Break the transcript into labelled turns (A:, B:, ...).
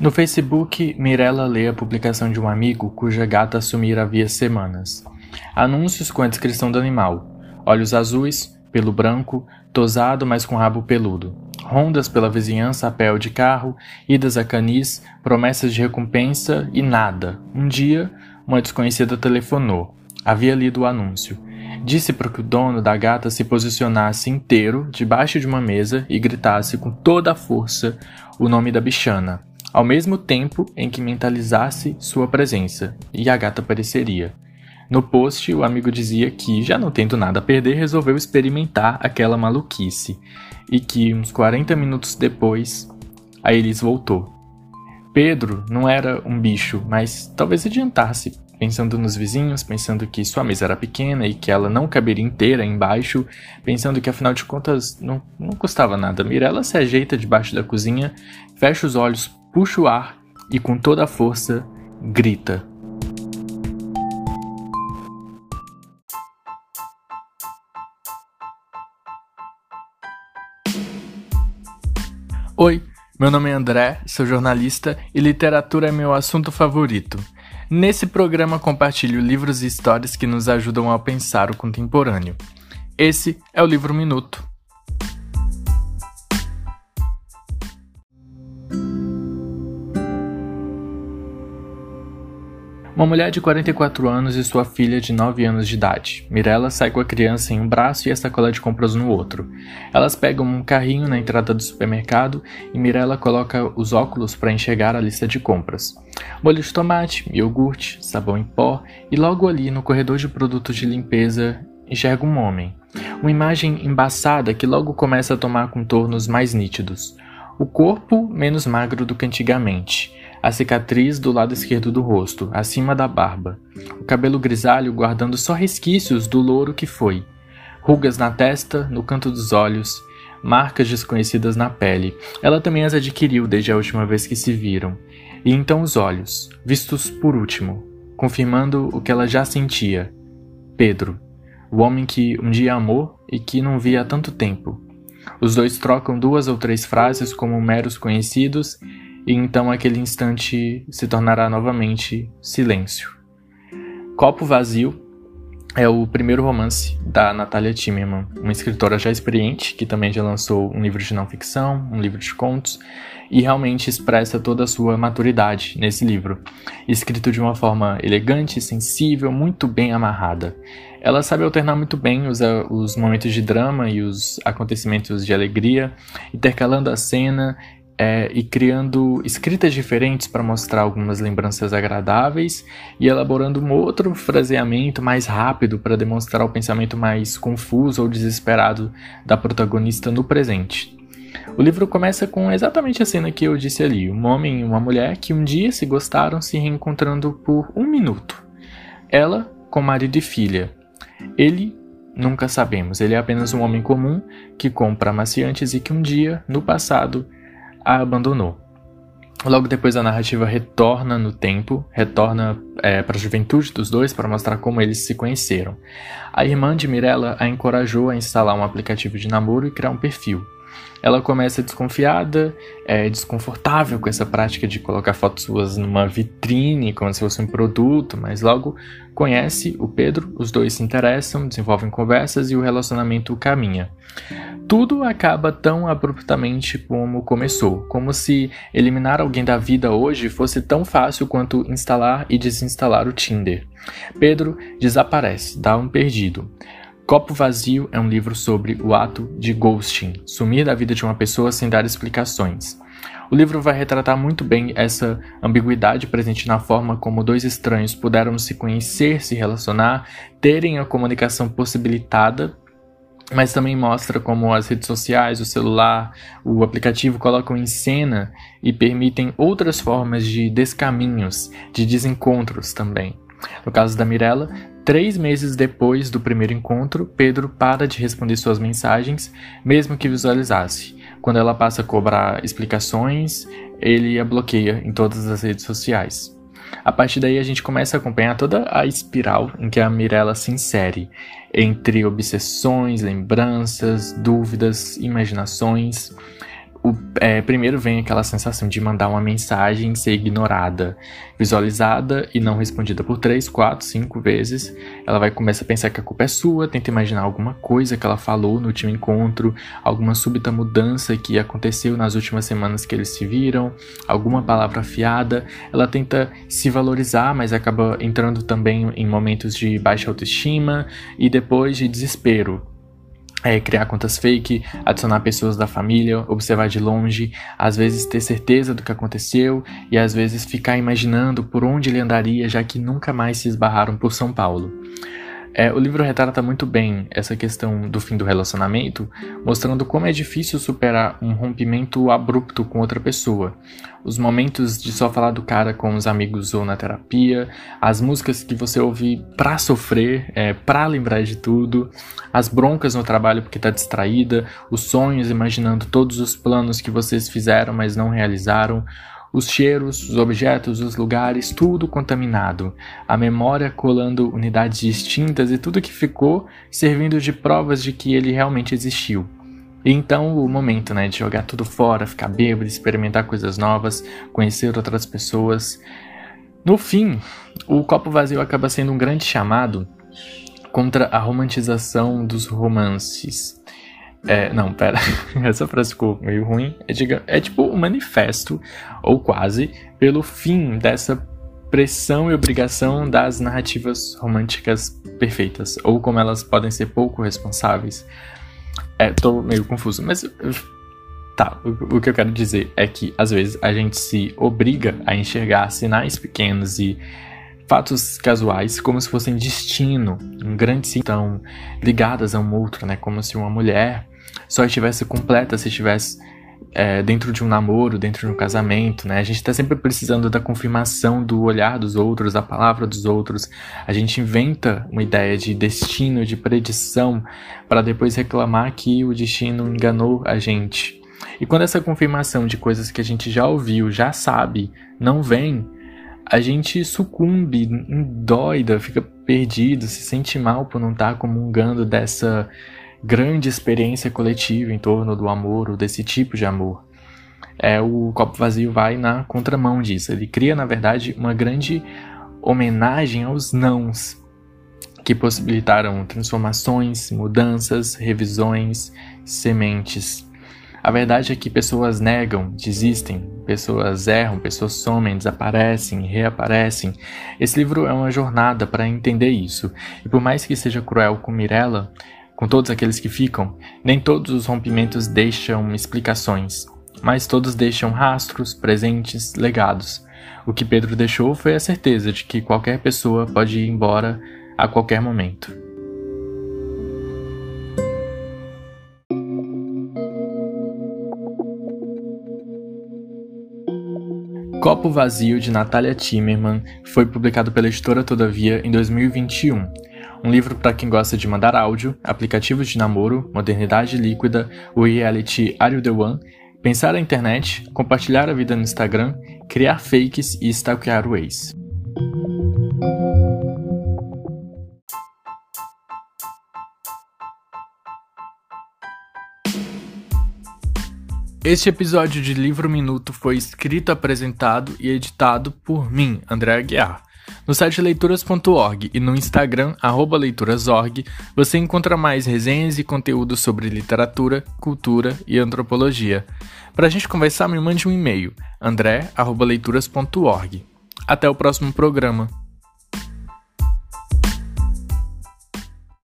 A: No Facebook, Mirella lê a publicação de um amigo cuja gata sumira havia semanas. Anúncios com a descrição do animal: olhos azuis, pelo branco, tosado, mas com rabo peludo. Rondas pela vizinhança a pé de carro, idas a canis, promessas de recompensa e nada. Um dia, uma desconhecida telefonou. Havia lido o anúncio. Disse para que o dono da gata se posicionasse inteiro debaixo de uma mesa e gritasse com toda a força o nome da bichana ao mesmo tempo em que mentalizasse sua presença, e a gata apareceria. No post, o amigo dizia que, já não tendo nada a perder, resolveu experimentar aquela maluquice, e que, uns 40 minutos depois, a Elis voltou. Pedro não era um bicho, mas talvez adiantasse, pensando nos vizinhos, pensando que sua mesa era pequena e que ela não caberia inteira embaixo, pensando que afinal de contas não, não custava nada. Mirella se ajeita debaixo da cozinha, fecha os olhos puxa o ar e com toda a força grita. Oi, meu nome é André, sou jornalista e literatura é meu assunto favorito. Nesse programa compartilho livros e histórias que nos ajudam a pensar o contemporâneo. Esse é o Livro Minuto. Uma mulher de 44 anos e sua filha de 9 anos de idade. Mirella sai com a criança em um braço e a sacola de compras no outro. Elas pegam um carrinho na entrada do supermercado e Mirella coloca os óculos para enxergar a lista de compras. Molho de tomate, iogurte, sabão em pó e logo ali no corredor de produtos de limpeza enxerga um homem. Uma imagem embaçada que logo começa a tomar contornos mais nítidos. O corpo menos magro do que antigamente a cicatriz do lado esquerdo do rosto, acima da barba, o cabelo grisalho guardando só resquícios do louro que foi, rugas na testa, no canto dos olhos, marcas desconhecidas na pele. Ela também as adquiriu desde a última vez que se viram. E então os olhos, vistos por último, confirmando o que ela já sentia. Pedro, o homem que um dia amou e que não via há tanto tempo. Os dois trocam duas ou três frases como meros conhecidos e então aquele instante se tornará novamente silêncio. Copo Vazio é o primeiro romance da Natalia Timmerman, uma escritora já experiente que também já lançou um livro de não ficção, um livro de contos e realmente expressa toda a sua maturidade nesse livro, escrito de uma forma elegante, sensível, muito bem amarrada. Ela sabe alternar muito bem os, os momentos de drama e os acontecimentos de alegria, intercalando a cena é, e criando escritas diferentes para mostrar algumas lembranças agradáveis e elaborando um outro fraseamento mais rápido para demonstrar o pensamento mais confuso ou desesperado da protagonista no presente. O livro começa com exatamente a cena que eu disse ali: um homem e uma mulher que um dia se gostaram se reencontrando por um minuto. Ela com marido e filha. Ele nunca sabemos, ele é apenas um homem comum que compra amaciantes e que um dia, no passado, a abandonou. Logo depois a narrativa retorna no tempo, retorna é, para a juventude dos dois para mostrar como eles se conheceram. A irmã de Mirella a encorajou a instalar um aplicativo de namoro e criar um perfil. Ela começa desconfiada, é, desconfortável com essa prática de colocar fotos suas numa vitrine, como se fosse um produto, mas logo conhece o Pedro, os dois se interessam, desenvolvem conversas e o relacionamento caminha. Tudo acaba tão abruptamente como começou, como se eliminar alguém da vida hoje fosse tão fácil quanto instalar e desinstalar o Tinder. Pedro desaparece, dá um perdido. Copo Vazio é um livro sobre o ato de ghosting, sumir da vida de uma pessoa sem dar explicações. O livro vai retratar muito bem essa ambiguidade presente na forma como dois estranhos puderam se conhecer, se relacionar, terem a comunicação possibilitada, mas também mostra como as redes sociais, o celular, o aplicativo colocam em cena e permitem outras formas de descaminhos, de desencontros também. No caso da Mirella, Três meses depois do primeiro encontro, Pedro para de responder suas mensagens, mesmo que visualizasse. Quando ela passa a cobrar explicações, ele a bloqueia em todas as redes sociais. A partir daí a gente começa a acompanhar toda a espiral em que a Mirella se insere, entre obsessões, lembranças, dúvidas, imaginações o, é, primeiro vem aquela sensação de mandar uma mensagem ser ignorada, visualizada e não respondida por três, quatro, cinco vezes. Ela vai começar a pensar que a culpa é sua, tenta imaginar alguma coisa que ela falou no último encontro, alguma súbita mudança que aconteceu nas últimas semanas que eles se viram, alguma palavra afiada. Ela tenta se valorizar, mas acaba entrando também em momentos de baixa autoestima e depois de desespero é, criar contas fake, adicionar pessoas da família, observar de longe, às vezes ter certeza do que aconteceu e às vezes ficar imaginando por onde ele andaria, já que nunca mais se esbarraram por São Paulo. É, o livro retrata muito bem essa questão do fim do relacionamento, mostrando como é difícil superar um rompimento abrupto com outra pessoa. Os momentos de só falar do cara com os amigos ou na terapia, as músicas que você ouve pra sofrer, é, pra lembrar de tudo, as broncas no trabalho porque tá distraída, os sonhos imaginando todos os planos que vocês fizeram mas não realizaram, os cheiros, os objetos, os lugares, tudo contaminado, a memória colando unidades distintas e tudo que ficou servindo de provas de que ele realmente existiu. E então o momento, né, de jogar tudo fora, ficar bêbado, experimentar coisas novas, conhecer outras pessoas. No fim, o copo vazio acaba sendo um grande chamado contra a romantização dos romances é, não, pera. Essa frase ficou meio ruim. É, diga, é tipo um manifesto, ou quase, pelo fim dessa pressão e obrigação das narrativas românticas perfeitas, ou como elas podem ser pouco responsáveis. É, tô meio confuso, mas. Tá, o, que eu quero dizer é que às vezes a gente se obriga a enxergar sinais pequenos e fatos casuais como se fossem destino, um grande então ligadas a um outro, né? Como se uma mulher só estivesse completa se estivesse é, dentro de um namoro, dentro de um casamento, né? A gente está sempre precisando da confirmação do olhar dos outros, da palavra dos outros. A gente inventa uma ideia de destino, de predição, para depois reclamar que o destino enganou a gente. E quando essa confirmação de coisas que a gente já ouviu, já sabe, não vem, a gente sucumbe, doida, fica perdido, se sente mal por não estar tá comungando dessa grande experiência coletiva em torno do amor ou desse tipo de amor. É, o copo vazio vai na contramão disso. Ele cria, na verdade, uma grande homenagem aos nãos que possibilitaram transformações, mudanças, revisões, sementes. A verdade é que pessoas negam, desistem, pessoas erram, pessoas somem, desaparecem, reaparecem. Esse livro é uma jornada para entender isso. E por mais que seja cruel com Mirella, com todos aqueles que ficam, nem todos os rompimentos deixam explicações, mas todos deixam rastros, presentes, legados. O que Pedro deixou foi a certeza de que qualquer pessoa pode ir embora a qualquer momento. Copo Vazio de Natalia Timmerman foi publicado pela editora Todavia em 2021 um livro para quem gosta de mandar áudio, aplicativos de namoro, modernidade líquida, o reality Are You The One, pensar a internet, compartilhar a vida no Instagram, criar fakes e stalkear o ex. Este episódio de Livro Minuto foi escrito, apresentado e editado por mim, André Aguiar. No site leituras.org e no Instagram, leiturasorg, você encontra mais resenhas e conteúdo sobre literatura, cultura e antropologia. Para a gente conversar, me mande um e-mail, andré.leituras.org. Até o próximo programa.